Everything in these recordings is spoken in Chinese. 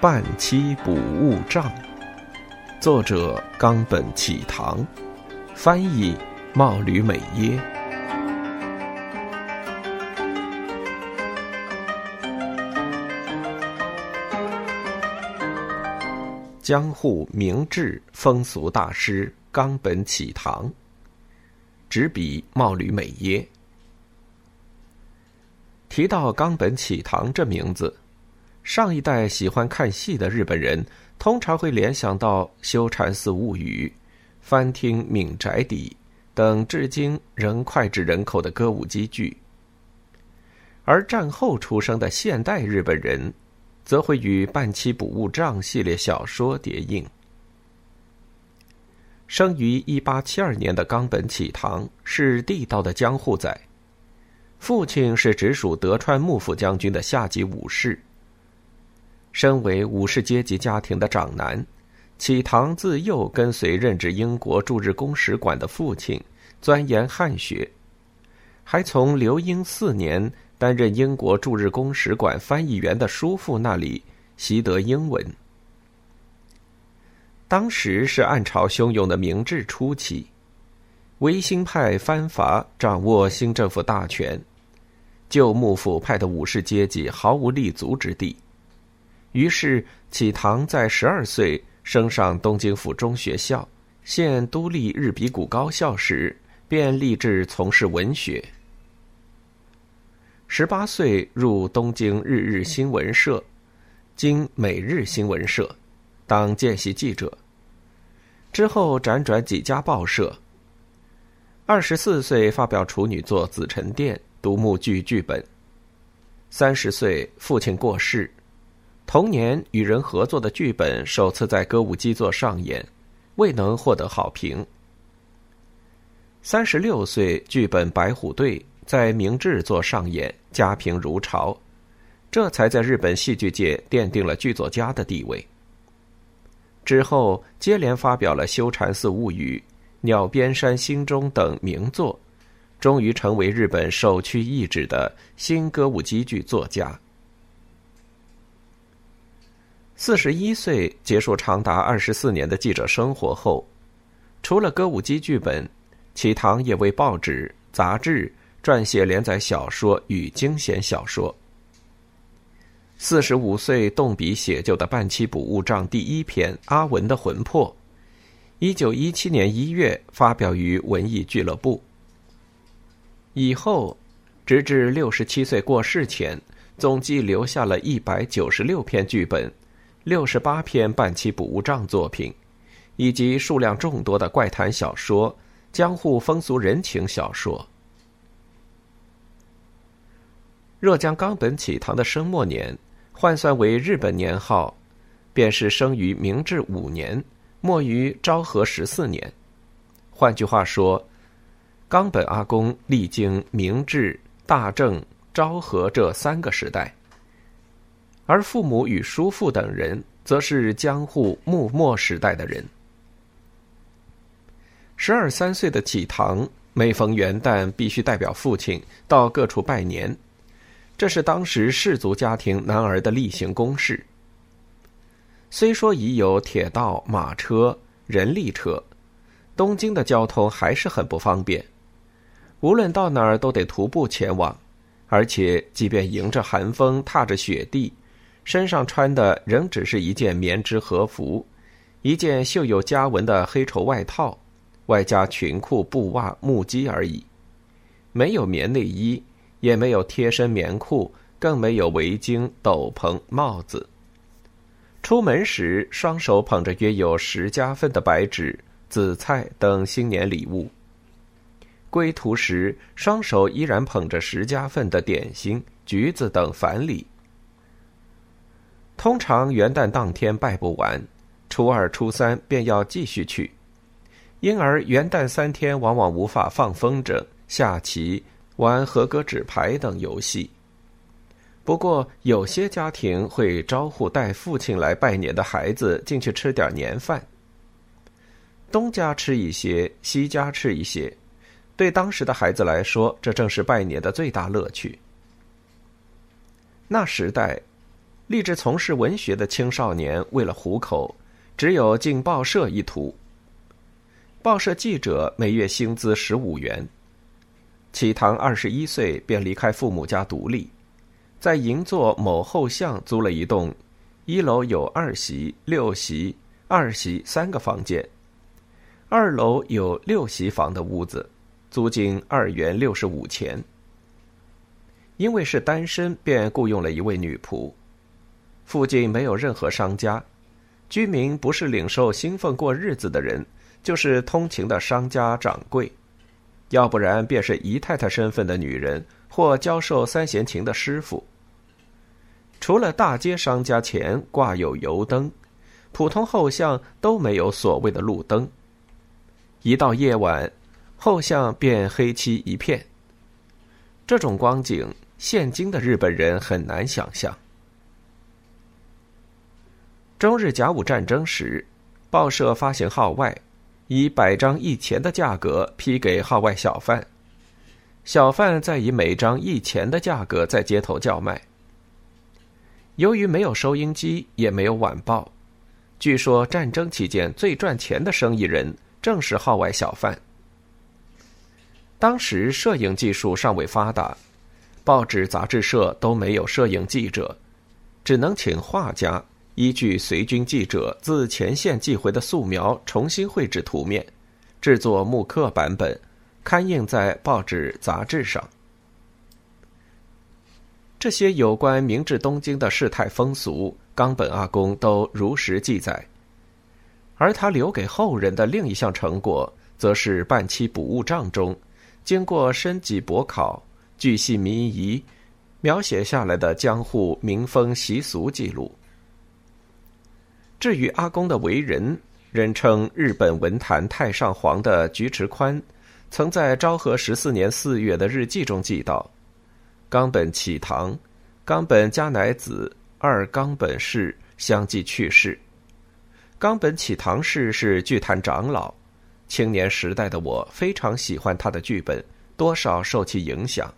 半期补物账，作者冈本启堂，翻译茂吕美耶。江户明治风俗大师冈本启堂，执笔茂吕美耶。提到冈本启堂这名字。上一代喜欢看戏的日本人，通常会联想到《修禅寺物语》《翻听闽宅邸》等至今仍脍炙人口的歌舞伎剧。而战后出生的现代日本人，则会与《半期补物账》系列小说叠映。生于一八七二年的冈本启堂是地道的江户仔，父亲是直属德川幕府将军的下级武士。身为武士阶级家庭的长男，启堂自幼跟随任职英国驻日公使馆的父亲钻研汉学，还从留英四年担任英国驻日公使馆翻译员的叔父那里习得英文。当时是暗潮汹涌的明治初期，维新派藩阀掌握新政府大权，旧幕府派的武士阶级毫无立足之地。于是，启堂在十二岁升上东京府中学校，现都立日比谷高校时，便立志从事文学。十八岁入东京日日新闻社（经每日新闻社）当见习记者，之后辗转几家报社。二十四岁发表处女作《紫宸殿》独幕剧剧本。三十岁，父亲过世。同年与人合作的剧本首次在歌舞伎座上演，未能获得好评。三十六岁，剧本《白虎队》在明治座上演，家评如潮，这才在日本戏剧界奠定了剧作家的地位。之后接连发表了《修禅寺物语》《鸟边山心中》等名作，终于成为日本首屈一指的新歌舞伎剧作家。四十一岁结束长达二十四年的记者生活后，除了歌舞伎剧本，齐堂也为报纸、杂志撰写连载小说与惊险小说。四十五岁动笔写就的《半期补物账》第一篇《阿文的魂魄》，一九一七年一月发表于文艺俱乐部。以后，直至六十七岁过世前，总计留下了一百九十六篇剧本。六十八篇半期补物账作品，以及数量众多的怪谈小说、江户风俗人情小说。若将冈本启堂的生末年换算为日本年号，便是生于明治五年，末于昭和十四年。换句话说，冈本阿公历经明治、大正、昭和这三个时代。而父母与叔父等人，则是江户幕末时代的人。十二三岁的启堂，每逢元旦必须代表父亲到各处拜年，这是当时士族家庭男儿的例行公事。虽说已有铁道、马车、人力车，东京的交通还是很不方便，无论到哪儿都得徒步前往，而且即便迎着寒风，踏着雪地。身上穿的仍只是一件棉织和服，一件绣有家纹的黑绸外套，外加裙裤、布袜、木屐而已，没有棉内衣，也没有贴身棉裤，更没有围巾、斗篷、帽子。出门时，双手捧着约有十家份的白纸、紫菜等新年礼物；归途时，双手依然捧着十家份的点心、橘子等凡礼。通常元旦当天拜不完，初二、初三便要继续去，因而元旦三天往往无法放风筝、下棋、玩合格纸牌等游戏。不过，有些家庭会招呼带父亲来拜年的孩子进去吃点年饭。东家吃一些，西家吃一些，对当时的孩子来说，这正是拜年的最大乐趣。那时代。立志从事文学的青少年为了糊口，只有进报社一途。报社记者每月薪资十五元。启堂二十一岁便离开父母家独立，在银座某后巷租了一栋，一楼有二席、六席、二席三个房间，二楼有六席房的屋子，租金二元六十五钱。因为是单身，便雇佣了一位女仆。附近没有任何商家，居民不是领受薪俸过日子的人，就是通勤的商家掌柜，要不然便是姨太太身份的女人或教授三弦琴的师傅。除了大街商家前挂有油灯，普通后巷都没有所谓的路灯。一到夜晚，后巷便黑漆一片。这种光景，现今的日本人很难想象。中日甲午战争时，报社发行号外，以百张一钱的价格批给号外小贩，小贩再以每张一钱的价格在街头叫卖。由于没有收音机，也没有晚报，据说战争期间最赚钱的生意人正是号外小贩。当时摄影技术尚未发达，报纸、杂志社都没有摄影记者，只能请画家。依据随军记者自前线寄回的素描，重新绘制图面，制作木刻版本，刊印在报纸杂志上。这些有关明治东京的世态风俗，冈本阿公都如实记载。而他留给后人的另一项成果，则是半期补物账中，经过深级博考、巨细民遗描写下来的江户民风习俗记录。至于阿公的为人，人称日本文坛太上皇的菊池宽，曾在昭和十四年四月的日记中记道：“冈本启堂、冈本加乃子二冈本氏相继去世。冈本启堂氏是剧坛长老，青年时代的我非常喜欢他的剧本，多少受其影响。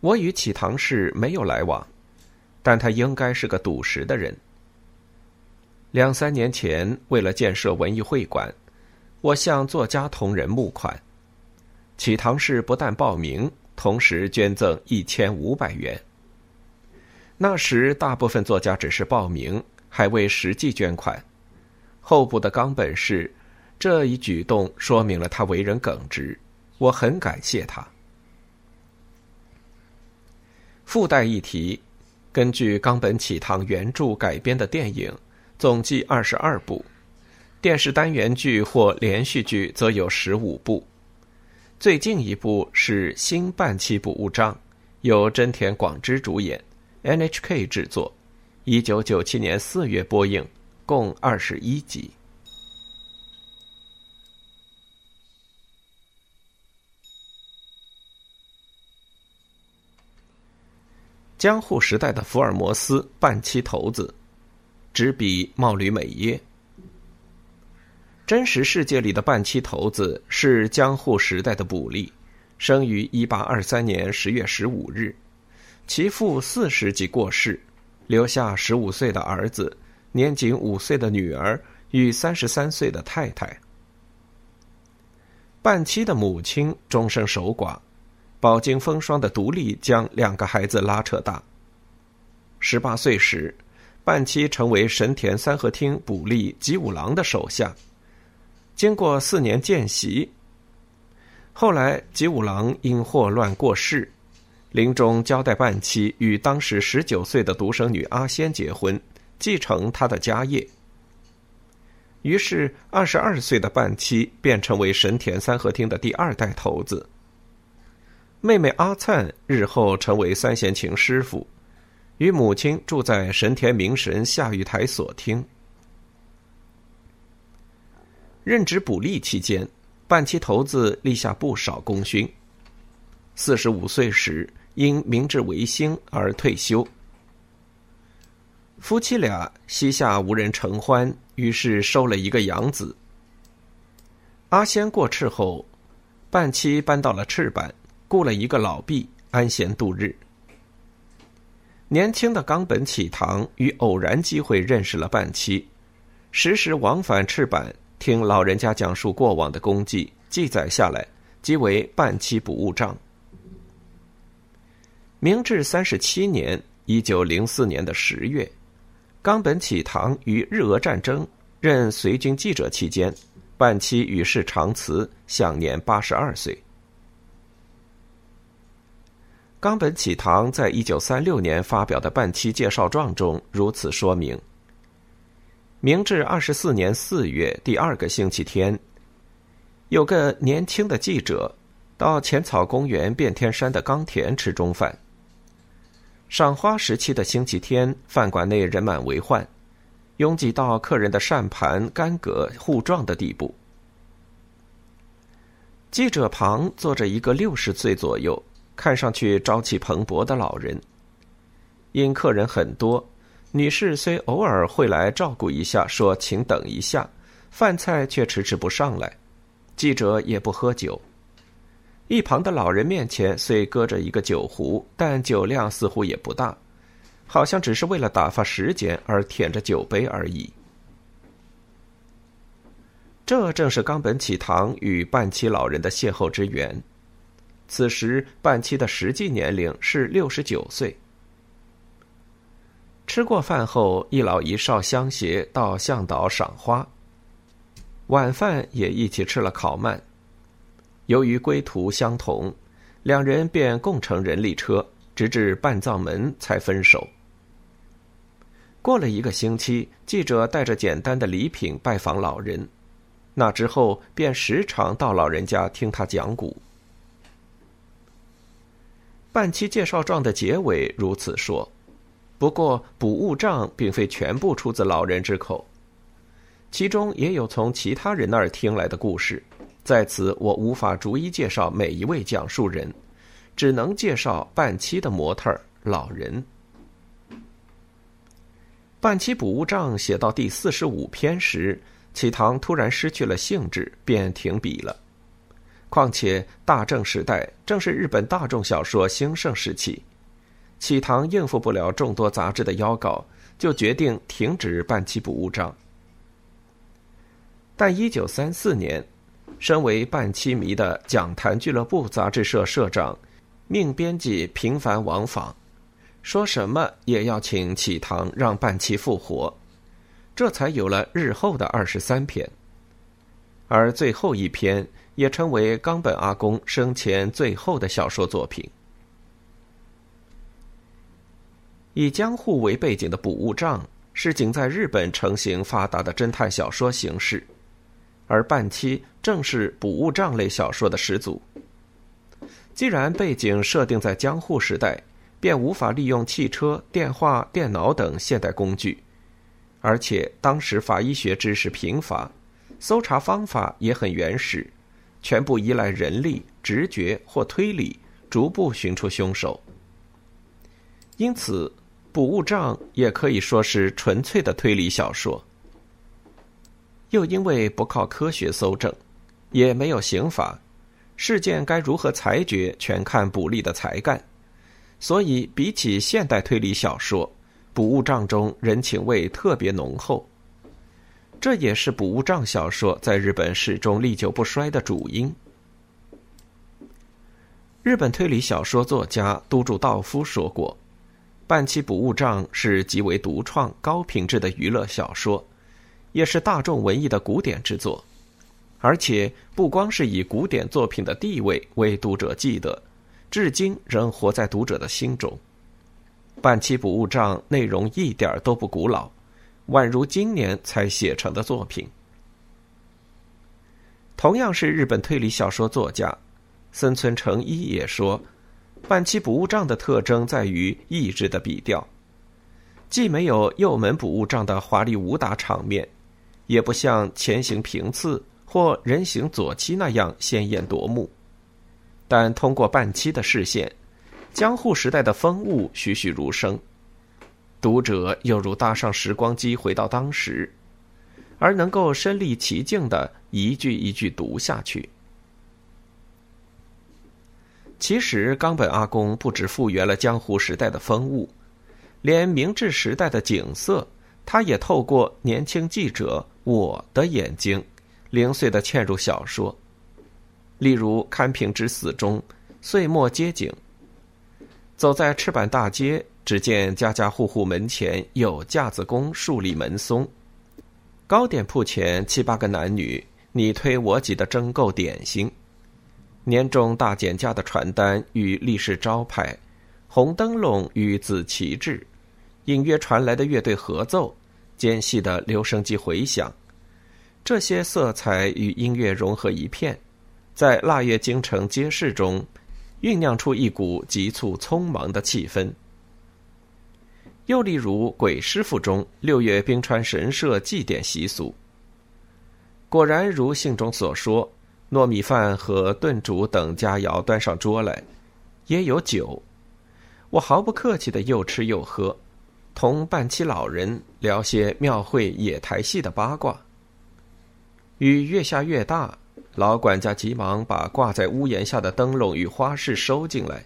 我与启堂氏没有来往，但他应该是个笃实的人。”两三年前，为了建设文艺会馆，我向作家同仁募款。启堂氏不但报名，同时捐赠一千五百元。那时，大部分作家只是报名，还未实际捐款。后部的冈本氏这一举动说明了他为人耿直，我很感谢他。附带一提，根据冈本启堂原著改编的电影。总计二十二部，电视单元剧或连续剧则有十五部。最近一部是《新半期部物章》，由真田广之主演，NHK 制作，一九九七年四月播映，共二十一集。江户时代的福尔摩斯半期头子。执笔貌履美耶。真实世界里的半期头子是江户时代的卜吏，生于一八二三年十月十五日，其父四十即过世，留下十五岁的儿子、年仅五岁的女儿与三十三岁的太太。半期的母亲终生守寡，饱经风霜的独立将两个孩子拉扯大。十八岁时。半期成为神田三合厅捕吏吉五郎的手下，经过四年见习。后来吉五郎因霍乱过世，临终交代半期与当时十九岁的独生女阿仙结婚，继承他的家业。于是二十二岁的半期便成为神田三合厅的第二代头子。妹妹阿灿日后成为三弦琴师傅。与母亲住在神田明神下御台所听。任职捕吏期间，半期头子立下不少功勋。四十五岁时，因明治维新而退休。夫妻俩膝下无人承欢，于是收了一个养子。阿仙过世后，半期搬到了赤坂，雇了一个老婢，安闲度日。年轻的冈本启堂与偶然机会认识了半期，时时往返赤坂，听老人家讲述过往的功绩，记载下来，即为半期补物账。明治三十七年（一九零四年的十月），冈本启堂于日俄战争任随军记者期间，半期与世长辞，享年八十二岁。冈本启堂在一九三六年发表的半期介绍状中如此说明：明治二十四年四月第二个星期天，有个年轻的记者到浅草公园变天山的冈田吃中饭。赏花时期的星期天，饭馆内人满为患，拥挤到客人的扇盘、干戈互撞的地步。记者旁坐着一个六十岁左右。看上去朝气蓬勃的老人，因客人很多，女士虽偶尔会来照顾一下，说请等一下，饭菜却迟迟不上来。记者也不喝酒。一旁的老人面前虽搁着一个酒壶，但酒量似乎也不大，好像只是为了打发时间而舔着酒杯而已。这正是冈本启堂与半期老人的邂逅之缘。此时，半期的实际年龄是六十九岁。吃过饭后，一老一少相携到向导赏花。晚饭也一起吃了烤鳗。由于归途相同，两人便共乘人力车，直至半藏门才分手。过了一个星期，记者带着简单的礼品拜访老人，那之后便时常到老人家听他讲古。半期介绍状的结尾如此说，不过补物账并非全部出自老人之口，其中也有从其他人那儿听来的故事。在此，我无法逐一介绍每一位讲述人，只能介绍半期的模特儿老人。半期补物账写到第四十五篇时，启堂突然失去了兴致，便停笔了。况且大正时代正是日本大众小说兴盛时期，启堂应付不了众多杂志的邀稿，就决定停止办期补物章。但一九三四年，身为半期迷的讲坛俱乐部杂志社社长，命编辑频繁往访，说什么也要请启堂让半期复活，这才有了日后的二十三篇，而最后一篇。也称为冈本阿公生前最后的小说作品。以江户为背景的《补物账》是仅在日本成型发达的侦探小说形式，而半期正是补物账类小说的始祖。既然背景设定在江户时代，便无法利用汽车、电话、电脑等现代工具，而且当时法医学知识贫乏，搜查方法也很原始。全部依赖人力、直觉或推理，逐步寻出凶手。因此，《捕物账》也可以说是纯粹的推理小说。又因为不靠科学搜证，也没有刑法，事件该如何裁决，全看捕吏的才干。所以，比起现代推理小说，《捕物账》中人情味特别浓厚。这也是补物账小说在日本始终历久不衰的主因。日本推理小说作家都筑道夫说过：“半期补物账是极为独创、高品质的娱乐小说，也是大众文艺的古典之作。而且不光是以古典作品的地位为读者记得，至今仍活在读者的心中。半期补物账内容一点都不古老。”宛如今年才写成的作品。同样是日本推理小说作家，森村诚一也说，半期补物账的特征在于意志的笔调，既没有右门补物账的华丽武打场面，也不像前行平次或人形左七那样鲜艳夺目，但通过半期的视线，江户时代的风物栩栩如生。读者又如搭上时光机回到当时，而能够身历其境的一句一句读下去。其实，冈本阿公不止复原了江湖时代的风物，连明治时代的景色，他也透过年轻记者我的眼睛，零碎的嵌入小说。例如《堪平之死》中，岁末街景。走在赤坂大街，只见家家户户门前有架子工竖立门松，糕点铺前七八个男女你推我挤的争购点心，年终大减价的传单与立式招牌，红灯笼与紫旗帜，隐约传来的乐队合奏，间隙的留声机回响，这些色彩与音乐融合一片，在腊月京城街市中。酝酿出一股急促匆忙的气氛。又例如《鬼师傅》中六月冰川神社祭典习俗，果然如信中所说，糯米饭和炖煮等佳肴端上桌来，也有酒。我毫不客气的又吃又喝，同半期老人聊些庙会野台戏的八卦。雨越下越大。老管家急忙把挂在屋檐下的灯笼与花饰收进来，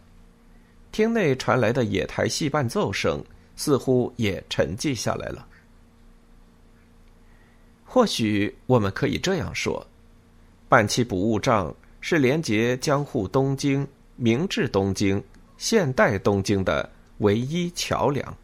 厅内传来的野台戏伴奏声似乎也沉寂下来了。或许我们可以这样说：半期不误账是连接江户东京、明治东京、现代东京的唯一桥梁。